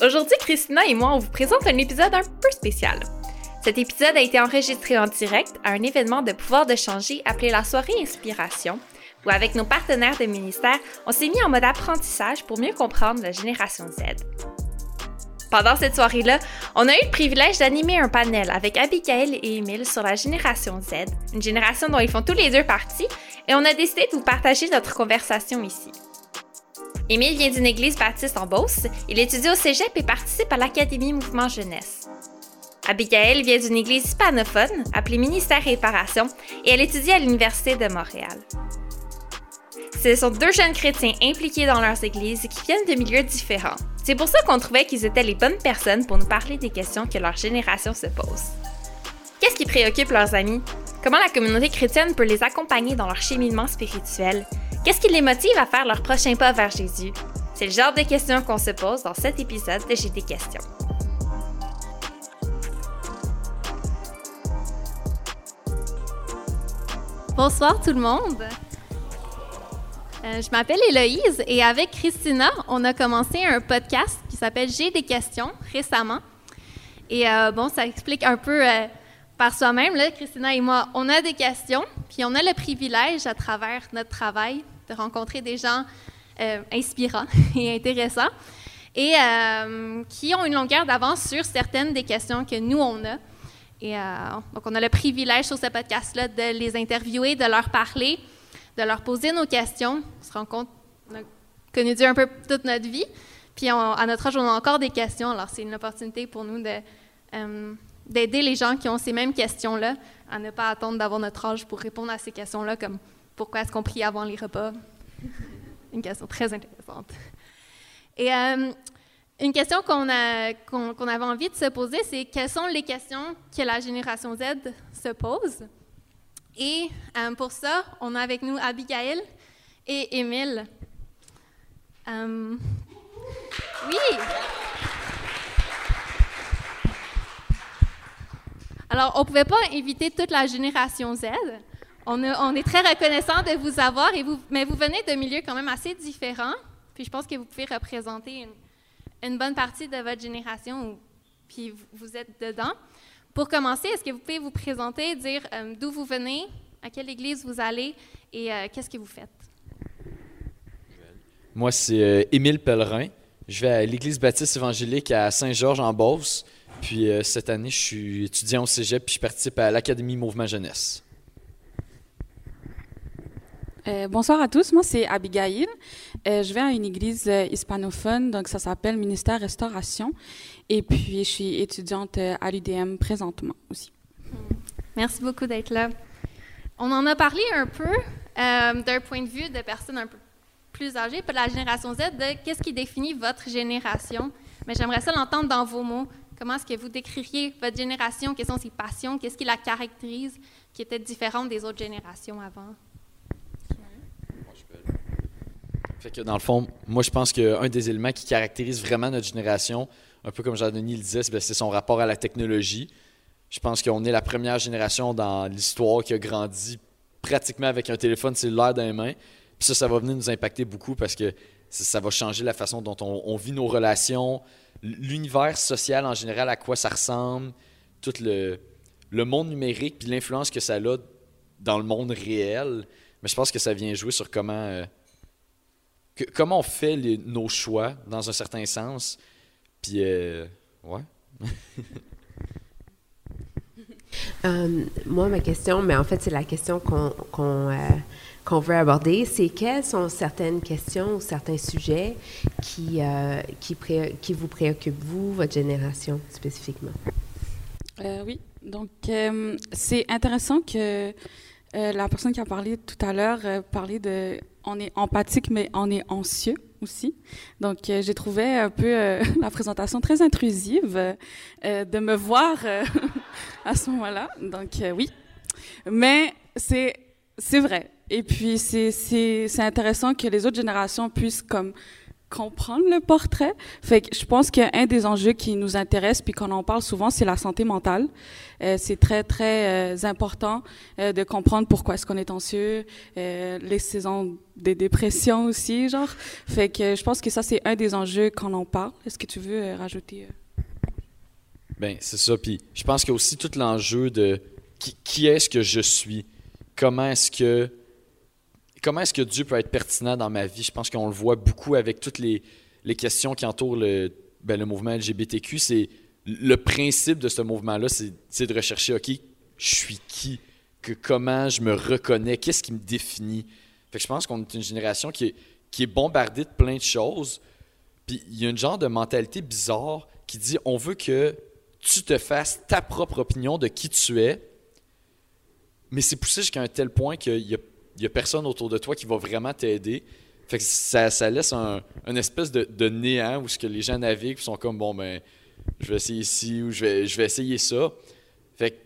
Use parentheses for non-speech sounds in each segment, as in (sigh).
Aujourd'hui, Christina et moi, on vous présente un épisode un peu spécial. Cet épisode a été enregistré en direct à un événement de pouvoir de changer appelé la soirée Inspiration, où avec nos partenaires de ministère, on s'est mis en mode apprentissage pour mieux comprendre la génération Z. Pendant cette soirée-là, on a eu le privilège d'animer un panel avec Abigail et Emile sur la génération Z, une génération dont ils font tous les deux partie, et on a décidé de vous partager notre conversation ici. Émile vient d'une église baptiste en Beauce. Il étudie au cégep et participe à l'Académie Mouvement Jeunesse. Abigail vient d'une église hispanophone appelée Ministère Réparation et elle étudie à l'Université de Montréal. Ce sont deux jeunes chrétiens impliqués dans leurs églises qui viennent de milieux différents. C'est pour ça qu'on trouvait qu'ils étaient les bonnes personnes pour nous parler des questions que leur génération se pose. Qu'est-ce qui préoccupe leurs amis? Comment la communauté chrétienne peut les accompagner dans leur cheminement spirituel? Qu'est-ce qui les motive à faire leur prochain pas vers Jésus? C'est le genre de questions qu'on se pose dans cet épisode de J'ai des questions. Bonsoir tout le monde. Euh, je m'appelle Héloïse et avec Christina, on a commencé un podcast qui s'appelle J'ai des questions récemment. Et euh, bon, ça explique un peu euh, par soi-même, Christina et moi, on a des questions, puis on a le privilège à travers notre travail de rencontrer des gens inspirants (laughs) et intéressants et qui ont une longueur d'avance sur certaines des questions que nous, on a. Et donc, on a le privilège sur ce podcast-là de les interviewer, de leur parler de leur poser nos questions. On se rend compte qu'on a connu Dieu un peu toute notre vie. Puis à notre âge, on a encore des questions. Alors c'est une opportunité pour nous de, euh, d'aider les gens qui ont ces mêmes questions-là à ne pas attendre d'avoir notre âge pour répondre à ces questions-là, comme pourquoi est-ce qu'on prie avant les repas? (laughs) une question très intéressante. Et euh, une question qu'on, avait envie de se poser, c'est quelles sont les questions que la génération Z se pose? Et euh, pour ça, on a avec nous Abigail et Émile. Euh, oui. Alors, on ne pouvait pas inviter toute la génération Z. On, est très reconnaissant de vous avoir, et vous, mais vous venez de milieux quand même assez différents. Puis je pense que vous pouvez représenter une, bonne partie de votre génération, puis vous êtes dedans. Pour commencer, est-ce que vous pouvez vous présenter, dire euh, d'où vous venez, à quelle église vous allez et euh, qu'est-ce que vous faites? Moi, c'est euh, Émile Pellerin. Je vais à l'église baptiste évangélique à Saint-Georges-en-Beauce. Puis cette année, je suis étudiant au cégep puis je participe à l'Académie Mouvement Jeunesse. Bonsoir à tous, moi c'est Abigail. je vais à une église hispanophone, donc ça s'appelle Ministère Restauration. Et puis, je suis étudiante à l'UDM présentement aussi. Merci beaucoup d'être là. On en a parlé un peu euh, d'un point de vue de personnes un peu plus âgées, pour la génération Z, de qu'est-ce qui définit votre génération. Mais j'aimerais ça l'entendre dans vos mots. Comment est-ce que vous décririez votre génération? Quelles sont ses passions? Qu'est-ce qui la caractérise qui était différente des autres générations avant? Fait que dans le fond, moi je pense qu'un des éléments qui caractérise vraiment notre génération, un peu comme Jean-Denis le disait, c'est son rapport à la technologie. Je pense qu'on est la première génération dans l'histoire qui a grandi pratiquement avec un téléphone cellulaire dans les mains. Puis ça, ça va venir nous impacter beaucoup parce que ça, va changer la façon dont on, vit nos relations, l'univers social en général, à quoi ça ressemble, tout le, le monde numérique, puis l'influence que ça a dans le monde réel. Mais je pense que ça vient jouer sur comment, euh, comment on fait nos choix dans un certain sens. Puis, euh, ouais. (laughs) Euh, moi, ma question, mais en fait, c'est la question qu'on euh, veut aborder, c'est quelles sont certaines questions ou certains sujets qui, qui, qui vous préoccupent, vous, votre génération spécifiquement? oui, donc c'est intéressant que la personne qui a parlé tout à l'heure parlait de on est empathique, mais on est anxieux aussi. Donc, euh, j'ai trouvé un peu euh, (laughs) la présentation très intrusive euh, de me voir (laughs) à ce moment-là. Donc, oui. Mais c'est, c'est vrai. Et puis, c'est, c'est, c'est intéressant que les autres générations puissent comme comprendre le portrait. Fait que je pense qu'un des enjeux qui nous intéresse puis qu'on en parle souvent, c'est la santé mentale. Euh, c'est très très euh, important euh, de comprendre pourquoi est-ce qu'on est anxieux, les saisons des dépressions aussi, genre. Fait que je pense que ça c'est un des enjeux qu'on en parle. Est-ce que tu veux rajouter? Ben, c'est ça. Puis je pense qu'il y a aussi tout l'enjeu de qui, qui est-ce que je suis? Comment est-ce que comment est-ce que Dieu peut être pertinent dans ma vie? Je pense qu'on le voit beaucoup avec toutes les, questions qui entourent le, ben, mouvement LGBTQ. C'est le principe de ce mouvement-là, c'est de rechercher, OK, je suis qui? Que, comment je me reconnais? Qu'est-ce qui me définit? Je pense qu'on est une génération qui est, qui est bombardée de plein de choses. Puis il y a une genre de mentalité bizarre qui dit on veut que tu te fasses ta propre opinion de qui tu es, mais c'est poussé jusqu'à un tel point qu'il y a, il y a personne autour de toi qui va vraiment t'aider. Fait que ça, laisse un, une espèce de, néant où ce que les gens naviguent sont comme bon ben je vais essayer ici ou je vais, je vais essayer ça. Fait que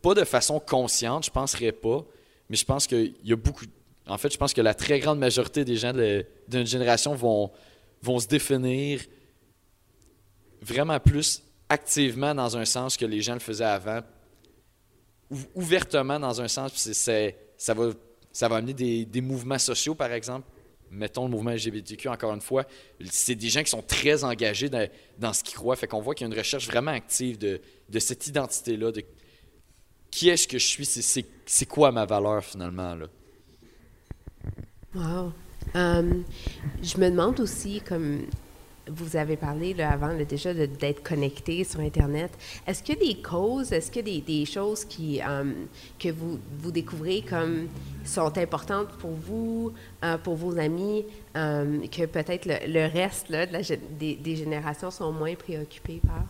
pas de façon consciente, je penserais pas, mais je pense qu'il y a beaucoup. En fait, je pense que la très grande majorité des gens d'une génération vont, vont se définir vraiment plus activement dans un sens que les gens le faisaient avant, ou- ouvertement dans un sens, c'est- ça, va, ça va amener des, des mouvements sociaux, par exemple. Mettons le mouvement LGBTQ, encore une fois, c'est des gens qui sont très engagés dans, dans ce qu'ils croient. Fait qu'on voit qu'il y a une recherche vraiment active de, de cette identité-là, de qui est-ce que je suis, c'est- quoi ma valeur finalement. Là. Wow. Um, je me demande aussi, comme vous avez parlé avant là, déjà d'être connecté sur Internet, est-ce qu'il y a des causes, est-ce qu'il des, choses qui, um, que vous, vous découvrez comme sont importantes pour vous, euh, pour vos amis, um, que peut-être le, reste de la des, des générations sont moins préoccupés par?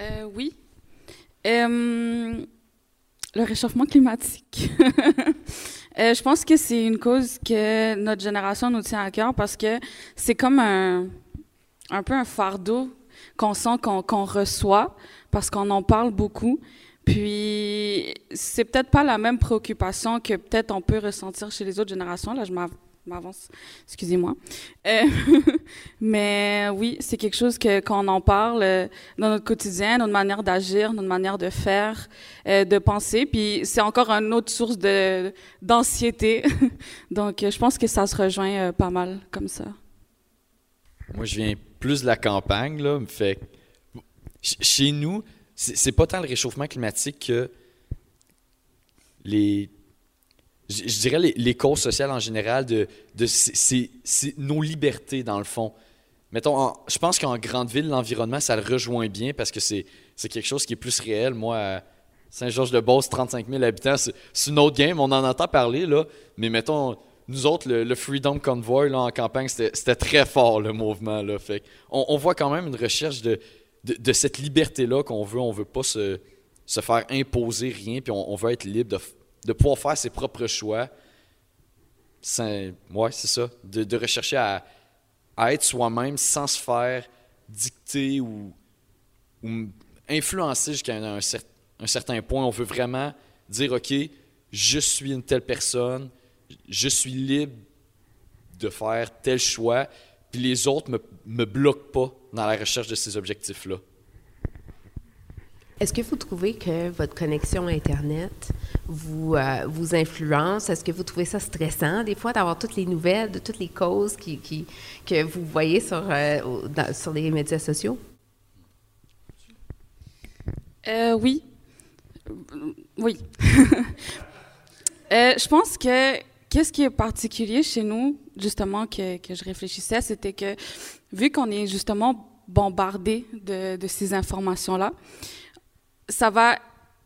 Euh, oui. Euh, le réchauffement climatique. (laughs) Euh, je pense que c'est une cause que notre génération nous tient à cœur parce que c'est comme un, un peu un fardeau qu'on sent qu'on reçoit parce qu'on en parle beaucoup. Puis c'est peut-être pas la même préoccupation que peut-être on peut ressentir chez les autres générations. Là, je m'av- m'avance, excusez-moi. Euh, (laughs) mais oui, c'est quelque chose que quand on en parle euh, dans notre quotidien, notre manière d'agir, notre manière de faire, euh, de penser. Puis c'est encore une autre source d'anxiété. (laughs) Donc je pense que ça se rejoint pas mal comme ça. Moi, je viens plus de la campagne, là. Fait chez nous, c'est pas tant le réchauffement climatique que les. Je dirais les, les causes sociales en général de, de c'est- nos libertés dans le fond. Mettons, je pense qu'en grande ville, l'environnement, ça le rejoint bien parce que c'est quelque chose qui est plus réel. Moi, Saint-Georges-de-Beauce, 35 000 habitants, c'est une autre game, on en entend parler, là. Mais mettons, nous autres, le, Freedom Convoy en campagne, c'était très fort le mouvement. On, voit quand même une recherche de, cette liberté-là qu'on veut. On veut pas se, faire imposer rien, puis on, veut être libre de, pouvoir faire ses propres choix. C'est- Ouais, c'est ça. De, rechercher à, être soi-même sans se faire dicter ou, influencer jusqu'à un certain point. On veut vraiment dire, OK, je suis une telle personne, je suis libre de faire tel choix, puis les autres me, me bloquent pas dans la recherche de ces objectifs-là. Est-ce que vous trouvez que votre connexion à Internet vous, euh, vous influence? Est-ce que vous trouvez ça stressant, des fois, d'avoir toutes les nouvelles de toutes les causes qui, qui- que vous voyez sur, euh, dans- sur les médias sociaux? Euh, oui. Oui. (laughs) Euh, je pense que qu'est-ce qui est particulier chez nous, justement, que, je réfléchissais, c'était que vu qu'on est justement bombardé de, ces informations-là, ça va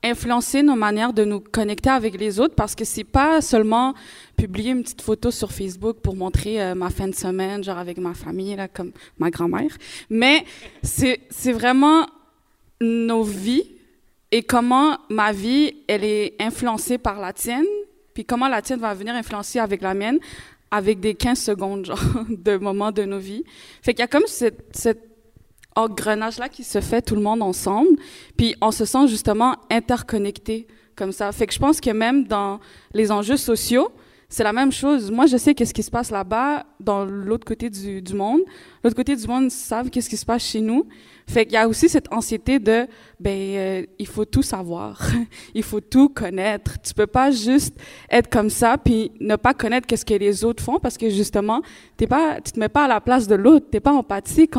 influencer nos manières de nous connecter avec les autres parce que c'est pas seulement publier une petite photo sur Facebook pour montrer euh, ma fin de semaine, genre avec ma famille, là, comme ma grand-mère, mais c'est vraiment nos vies et comment ma vie, elle est influencée par la tienne, puis comment la tienne va venir influencer avec la mienne, avec des 15 secondes, genre, (laughs) de moments de nos vies. Fait qu'il y a comme cette, cet engrenage-là qui se fait tout le monde ensemble, puis on se sent justement interconnecté comme ça. Fait que je pense que même dans les enjeux sociaux, c'est la même chose. Moi, je sais qu'est-ce qui se passe là-bas, dans l'autre côté du, monde. L'autre côté du monde savent qu'est-ce qui se passe chez nous. Fait qu'il y a aussi cette anxiété de, ben, euh, il faut tout savoir, (laughs) il faut tout connaître. Tu peux pas juste être comme ça puis ne pas connaître qu'est-ce que les autres font parce que justement, t'es pas, tu te mets pas à la place de l'autre, t'es pas empathique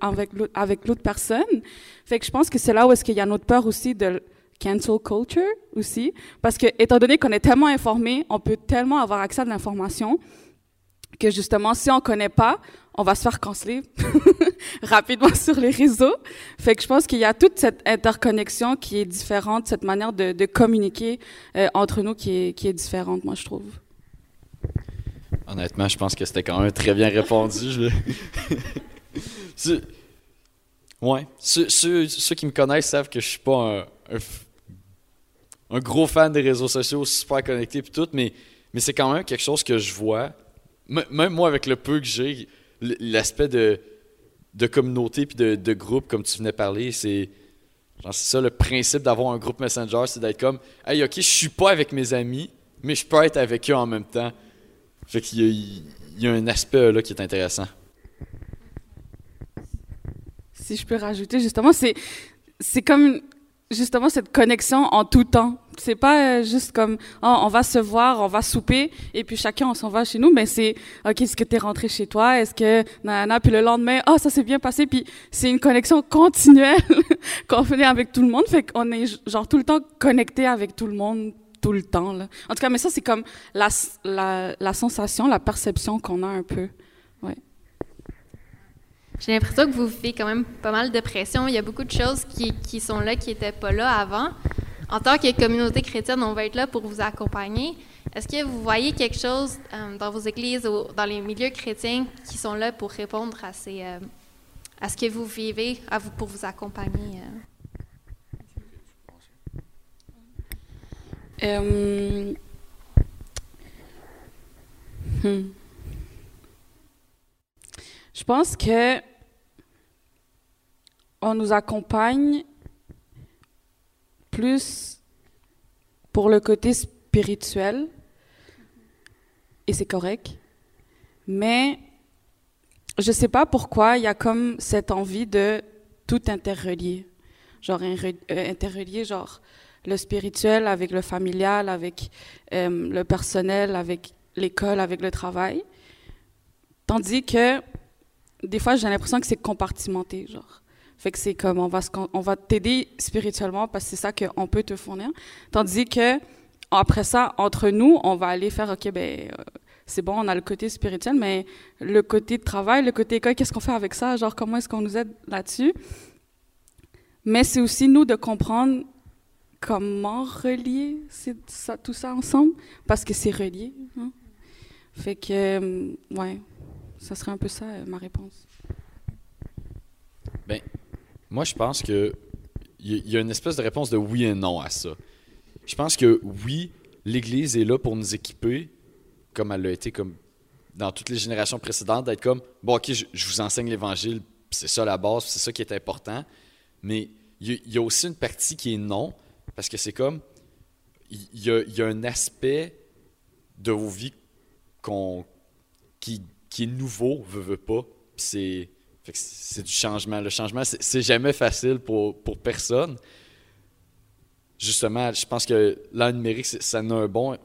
avec avec l'autre personne. Fait que je pense que c'est là où est-ce qu'il y a notre peur aussi de cancel culture aussi, parce que étant donné qu'on est tellement informé, on peut tellement avoir accès à de l'information que justement, si on connaît pas, on va se faire canceller (laughs) rapidement sur les réseaux. Fait que je pense qu'il y a toute cette interconnexion qui est différente, cette manière de, communiquer euh, entre nous qui est, différente, moi, je trouve. Honnêtement, je pense que c'était quand même très bien répondu. Je... (laughs) ouais. Ceux, ceux, ceux, qui me connaissent savent que je suis pas un, un gros fan des réseaux sociaux, super connecté puis tout, mais, mais c'est quand même quelque chose que je vois. même moi, avec le peu que j'ai, l'aspect de, de communauté puis de, de, groupe, comme tu venais parler, c'est. ça le principe d'avoir un groupe Messenger, c'est d'être comme Hey, ok, je suis pas avec mes amis, mais je peux être avec eux en même temps. Fait qu'il y, il y a un aspect là qui est intéressant. Si je peux rajouter, justement, c'est, c'est comme justement cette connexion en tout temps. C'est pas euh, juste comme oh, on va se voir, on va souper et puis chacun on s'en va chez nous, mais c'est ok est-ce que t'es rentré chez toi, est-ce que nana puis le lendemain oh ça s'est bien passé puis c'est une connexion continuelle (laughs) qu'on fait avec tout le monde, fait qu'on est genre tout le temps connecté avec tout le monde tout le temps là. En tout cas mais ça c'est comme la, la la sensation, la perception qu'on a un peu. J'ai l'impression que vous vivez quand même pas mal de pression. Il y a beaucoup de choses qui, sont là, qui n'étaient pas là avant. En tant que communauté chrétienne, on va être là pour vous accompagner. Est-ce que vous voyez quelque chose euh, dans vos églises ou dans les milieux chrétiens qui sont là pour répondre à, ces, euh, ce que vous vivez, à vous, pour vous accompagner? Euh? Hmm. Je pense que on nous accompagne plus pour le côté spirituel, et c'est correct, mais je sais pas pourquoi il y a comme cette envie de tout interrelier, genre euh, interrelier genre le spirituel avec le familial, avec euh, le personnel, avec l'école, avec le travail, tandis que des fois j'ai l'impression que c'est compartimenté, genre fait que c'est comme on va on va t'aider spirituellement parce que c'est ça qu'on peut te fournir. Tandis que après ça, entre nous, on va aller faire ok ben euh, c'est bon, on a le côté spirituel, mais le côté travail, le côté école, qu'est-ce qu'on fait avec ça? Genre comment est-ce qu'on nous aide là-dessus? Mais c'est aussi nous de comprendre comment relier tout ça ensemble parce que c'est relié. Hein? Fait que euh, ouais, ça serait un peu ça euh, ma réponse. Ben, moi, je pense que il y a une espèce de réponse de oui et non à ça. Je pense que oui, l'Église est là pour nous équiper, comme elle l'a été comme dans toutes les générations précédentes, d'être comme bon, ok, je, vous enseigne l'Évangile, c'est ça la base, c'est ça qui est important. Mais il y, a aussi une partie qui est non, parce que c'est comme il y, a un aspect de vos vies qu'on qui, qui est nouveau, veut, veut pas. c'est c'est du changement. Le changement, c'est jamais facile pour, pour personne. Justement, je pense que l'an numérique, ça en a un bon.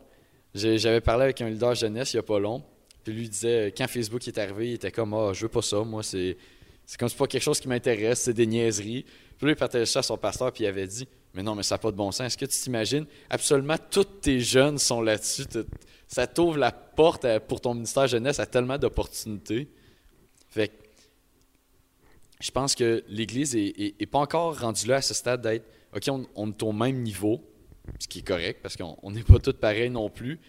J'avais parlé avec un leader jeunesse il n'y a pas long. Puis lui disait, quand Facebook est arrivé, il était comme Ah, je veux pas ça, moi, c'est. Comme c'est pas quelque chose qui m'intéresse, c'est des niaiseries. Puis lui, il partageait ça à son pasteur, puis il avait dit Mais non, mais ça n'a pas de bon sens. Est-ce que tu t'imagines? Absolument tous tes jeunes sont là-dessus. Ça t'ouvre la porte pour ton ministère jeunesse à tellement d'opportunités. Fait que je pense que l'Église n'est pas encore rendue là à ce stade d'être, OK, on, est au même niveau, ce qui est correct parce qu'on n'est pas tous pareils non plus.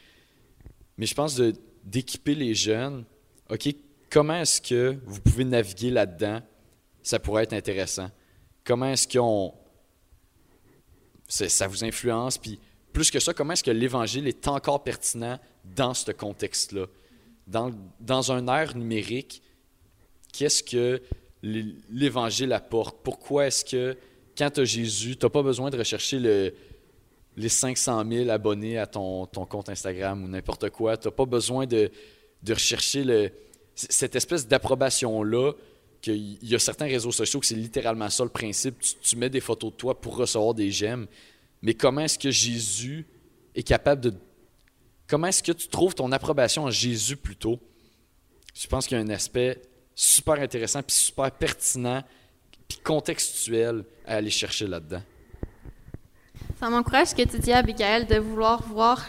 Mais je pense d'équiper les jeunes, OK, comment est-ce que vous pouvez naviguer là-dedans? Ça pourrait être intéressant. Comment est-ce qu'on. Ça vous influence? Puis plus que ça, comment est-ce que l'Évangile est encore pertinent dans ce contexte-là? Dans, dans un ère numérique, qu'est-ce que l'Évangile apporte. Pourquoi est-ce que quand tu as Jésus, tu n'as pas besoin de rechercher le, les 500 000 abonnés à ton, compte Instagram ou n'importe quoi? Tu n'as pas besoin de, de rechercher cette espèce d'approbation-là qu'il y a certains réseaux sociaux que c'est littéralement ça le principe. Tu, tu, mets des photos de toi pour recevoir des j'aime. Mais comment est-ce que Jésus est capable de... Comment est-ce que tu trouves ton approbation en Jésus plutôt? Je pense qu'il y a un aspect super intéressant, puis super pertinent, puis contextuel à aller chercher là-dedans. Ça m'encourage ce que tu dis, Abigail, de vouloir voir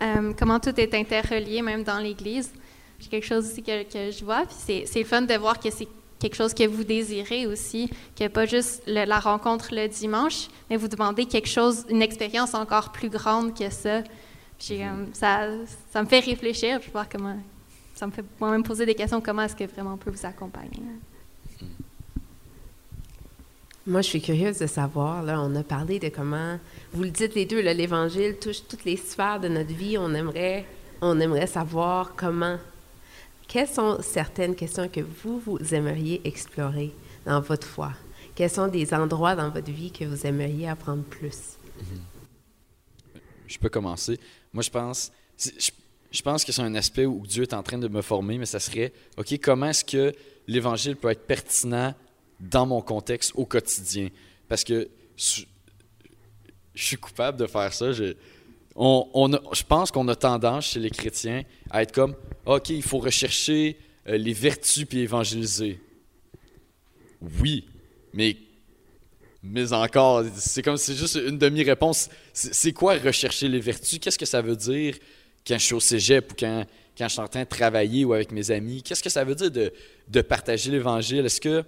euh, comment tout est interrelié, même dans l'Église. C'est quelque chose aussi que, que je vois, puis c'est fun de voir que c'est quelque chose que vous désirez aussi, que pas juste le, la rencontre le dimanche, mais vous demandez quelque chose, une expérience encore plus grande que ça. Puis, euh, ça, ça me fait réfléchir, puis voir comment, ça me fait moi-même poser des questions, comment est-ce que vraiment on peut vous accompagner. Moi, je suis curieuse de savoir, là, on a parlé de comment, vous le dites les deux, l'Évangile touche toutes les sphères de notre vie. On aimerait, on aimerait savoir comment. Quelles sont certaines questions que vous, vous aimeriez explorer dans votre foi? Quels sont des endroits dans votre vie que vous aimeriez apprendre plus? Je peux commencer. Moi, je pense, je, je pense que c'est un aspect où Dieu est en train de me former, mais ça serait, OK, comment est-ce que l'Évangile peut être pertinent dans mon contexte au quotidien? Parce que je, suis coupable de faire ça. Je, on, on a, je pense qu'on a tendance chez les chrétiens à être comme OK, il faut rechercher euh, les vertus puis évangéliser. Oui, mais, mais encore, c'est comme c'est juste une demi-réponse. C'est quoi rechercher les vertus? Qu'est-ce que ça veut dire? Quand je suis au cégep ou quand, quand je suis en train de travailler ou avec mes amis? Qu'est-ce que ça veut dire de, de partager l'évangile? Est-ce que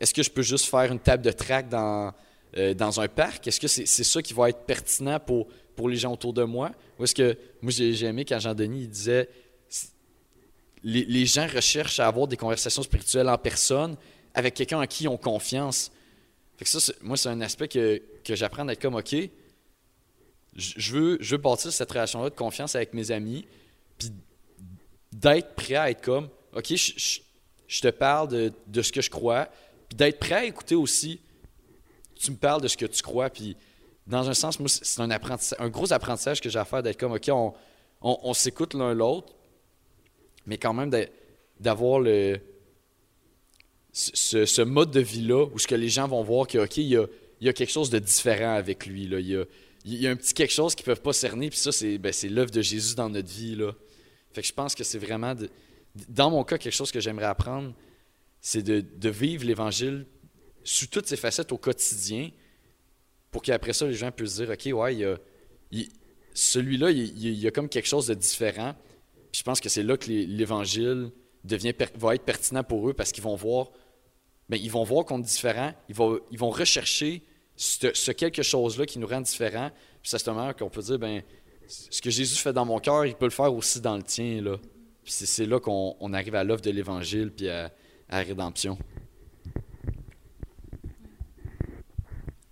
est-ce que je peux juste faire une table de track dans, euh, dans un parc? Est-ce que c'est ça qui va être pertinent pour, pour les gens autour de moi? Ou est-ce que, moi j'ai aimé quand Jean-Denis disait, les, les, gens recherchent à avoir des conversations spirituelles en personne avec quelqu'un en qui ils ont confiance. Fait que ça, moi, c'est un aspect que, que j'apprends d'être comme, OK, je veux, je veux bâtir cette relation-là de confiance avec mes amis, puis d'être prêt à être comme, OK, je, te parle de, ce que je crois, puis d'être prêt à écouter aussi. Tu me parles de ce que tu crois, puis dans un sens, moi, c'est un, un gros apprentissage que j'ai à faire d'être comme, OK, on, s'écoute l'un l'autre, mais quand même d'avoir ce, mode de vie-là où ce que les gens vont voir a, il y a quelque chose de différent avec lui. Là. Il, y a, il y a un petit quelque chose qu'ils ne peuvent pas cerner, puis ça, c'est ben, l'œuvre de Jésus dans notre vie. Là. Fait que je pense que c'est vraiment, dans mon cas, quelque chose que j'aimerais apprendre, c'est de, vivre l'Évangile sous toutes ses facettes au quotidien pour qu'après ça, les gens puissent dire OK, ouais, celui-là, il, y a comme quelque chose de différent. Je pense que c'est là que l'Évangile devient va être pertinent pour eux parce qu'ils vont voir vont voir qu'on est différent, ils vont, ils vont rechercher ce, ce quelque chose-là qui nous rend différents. Puis c'est à ce qu'on peut dire ben ce que Jésus fait dans mon cœur, il peut le faire aussi dans le tien. Là. Puis c'est là qu'on on arrive à l'œuvre de l'Évangile puis à, à la rédemption.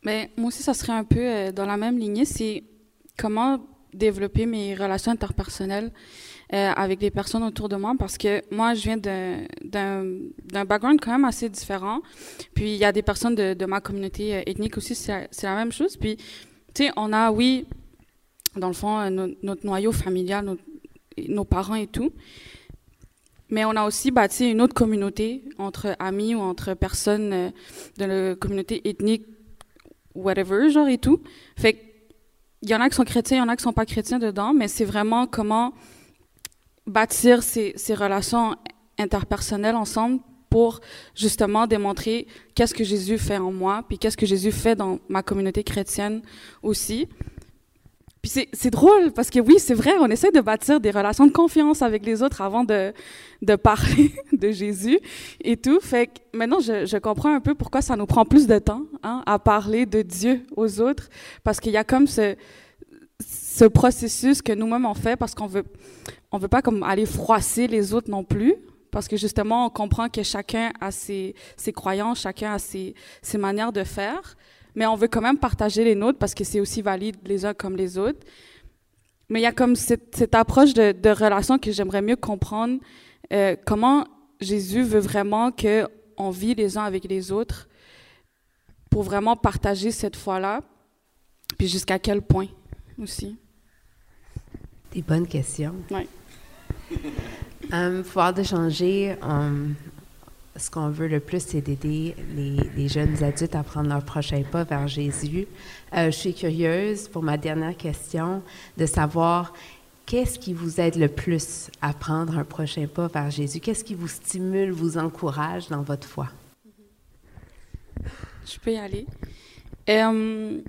Mais moi aussi, ça serait un peu euh, dans la même lignée. C'est comment développer mes relations interpersonnelles euh, avec les personnes autour de moi parce que moi, je viens d'un background quand même assez différent. Puis il y a des personnes de, ma communauté euh, ethnique aussi, c'est la même chose. Puis, tu sais, on a, oui, dans le fond, euh, no, notre noyau familial, nos, parents et tout. Mais on a aussi bâti une autre communauté entre amis ou entre personnes de la communauté ethnique, whatever, genre et tout. Fait il y en a qui sont chrétiens, il y en a qui sont pas chrétiens dedans, mais c'est vraiment comment bâtir ces, relations interpersonnelles ensemble pour justement démontrer qu'est-ce que Jésus fait en moi, puis qu'est-ce que Jésus fait dans ma communauté chrétienne aussi. Puis c'est drôle parce que oui, c'est vrai, on essaie de bâtir des relations de confiance avec les autres avant de, de parler (laughs) de Jésus et tout. Fait que maintenant, je, je, comprends un peu pourquoi ça nous prend plus de temps hein, à parler de Dieu aux autres parce qu'il y a comme ce, ce processus que nous-mêmes on fait parce qu'on veut, on veut pas comme aller froisser les autres non plus. Parce que justement, on comprend que chacun a ses, ses croyances, chacun a ses, ses manières de faire mais on veut quand même partager les nôtres parce que c'est aussi valide les uns comme les autres. Mais il y a comme cette, cette approche de, de, relation que j'aimerais mieux comprendre. Euh, comment Jésus veut vraiment que on vit les uns avec les autres pour vraiment partager cette foi-là, puis jusqu'à quel point? Aussi. Des bonnes questions. Oui. Um, pouvoir de changer, um, ce qu'on veut le plus, c'est d'aider les, les, jeunes adultes à prendre leur prochain pas vers Jésus. Euh, je suis curieuse, pour ma dernière question, de savoir qu'est-ce qui vous aide le plus à prendre un prochain pas vers Jésus? Qu'est-ce qui vous stimule, vous encourage dans votre foi? Je peux y aller. Euh,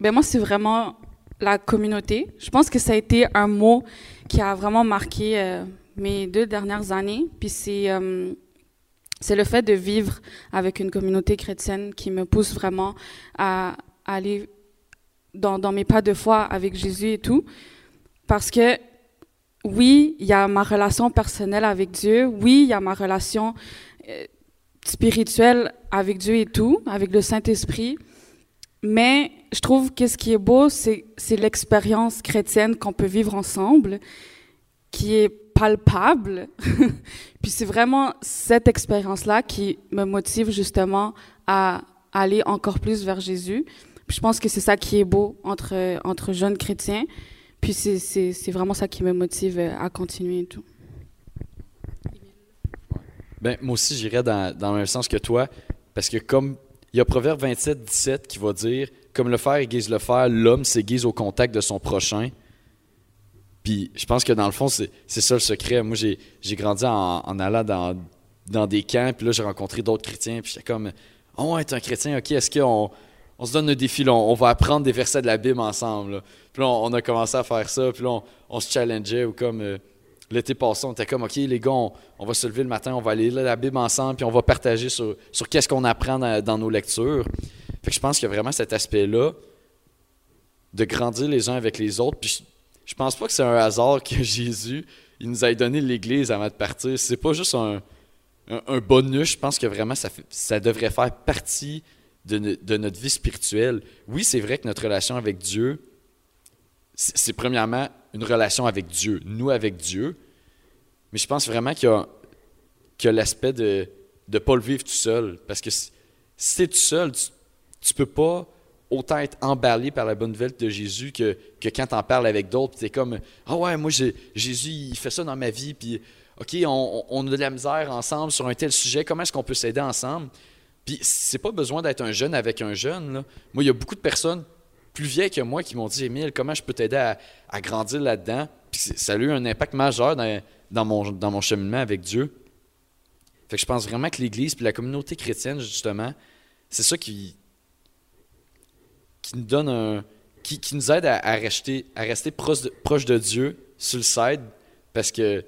ben moi, c'est vraiment la communauté. Je pense que ça a été un mot qui a vraiment marqué euh, mes deux dernières années. Puis c'est euh, c'est le fait de vivre avec une communauté chrétienne qui me pousse vraiment à, aller dans, dans, mes pas de foi avec Jésus et tout. Parce que oui, il y a ma relation personnelle avec Dieu. Oui, il y a ma relation euh, spirituelle avec Dieu et tout, avec le Saint-Esprit. Mais je trouve que ce qui est beau, c'est l'expérience chrétienne qu'on peut vivre ensemble, qui est palpable. (laughs) Puis c'est vraiment cette expérience-là qui me motive justement à aller encore plus vers Jésus. Puis je pense que c'est ça qui est beau entre, entre jeunes chrétiens. Puis c'est vraiment ça qui me motive à continuer et tout. Ben, moi aussi, j'irais dans, dans le même sens que toi, parce que comme il y a Proverbe 27, 17 qui va dire Comme le fer aiguise le fer, l'homme s'aiguise au contact de son prochain. Puis je pense que dans le fond, c'est ça le secret. Moi, j'ai grandi en, allant dans, des camps, puis là, j'ai rencontré d'autres chrétiens, puis j'étais comme Oh, t'es un chrétien, ok, est-ce qu'on on se donne un défi, on, va apprendre des versets de la Bible ensemble. Puis là, on, a commencé à faire ça, puis là, on, se challengeait, ou comme euh, l'été passé, on était comme Ok, les gars, on, va se lever le matin, on va aller lire la Bible ensemble, puis on va partager sur, sur qu'est-ce qu'on apprend dans, nos lectures. Fait que je pense qu'il y a vraiment cet aspect-là de grandir les uns avec les autres. Puis je pense pas que c'est un hasard que (laughs) Jésus il nous ait donné l'Église avant de partir. C'est pas juste un, bonus. Je pense que vraiment, ça, devrait faire partie de, notre vie spirituelle. Oui, c'est vrai que notre relation avec Dieu, c'est premièrement une relation avec Dieu, nous avec Dieu. Mais je pense vraiment qu'il y a, a l'aspect de ne pas le vivre tout seul. Parce que si, tu es tout seul, tu ne peux pas autant être emballé par la bonne nouvelle de Jésus que, que quand tu en parles avec d'autres, tu es comme Ah ouais, moi, Jésus, il fait ça dans ma vie, puis OK, on, on, a de la misère ensemble sur un tel sujet, comment est-ce qu'on peut s'aider ensemble? Puis c'est pas besoin d'être un jeune avec un jeune. Moi, il y a beaucoup de personnes plus vieilles que moi qui m'ont dit Émile, comment je peux t'aider à, grandir là-dedans? Puis ça a eu un impact majeur dans, mon, dans mon cheminement avec Dieu. Fait que je pense vraiment que l'Église puis la communauté chrétienne, justement, c'est ça qui, qui nous donne un. qui, qui nous aide à, à, rester, à rester proche de, proche de Dieu sur le side parce que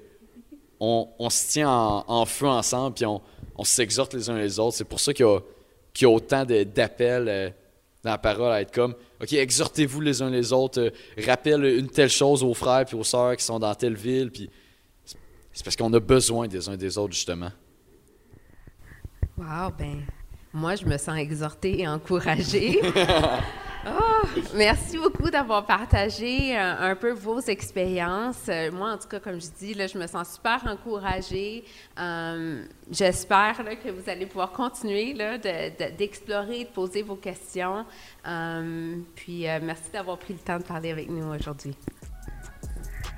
on, on se tient en, en, feu ensemble puis on, on s'exhorte les uns les autres. C'est pour ça qu'il y, qu y, a autant d'appels euh, dans la parole à être comme OK, exhortez-vous les uns les autres, euh, rappelle une telle chose aux frères puis aux sœurs qui sont dans telle ville. Puis c'est parce qu'on a besoin des uns des autres, justement. Wow, ben, moi, je me sens exhortée et encouragée. (laughs) Oh, merci beaucoup d'avoir partagé euh, un, peu vos expériences. Euh, moi, en tout cas, comme je dis, je me sens super encouragée. Euh, j'espère que vous allez pouvoir continuer d'explorer et de poser vos questions. puis, merci d'avoir pris le temps de parler avec nous aujourd'hui.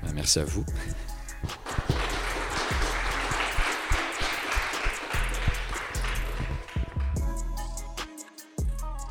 Ben, merci à vous.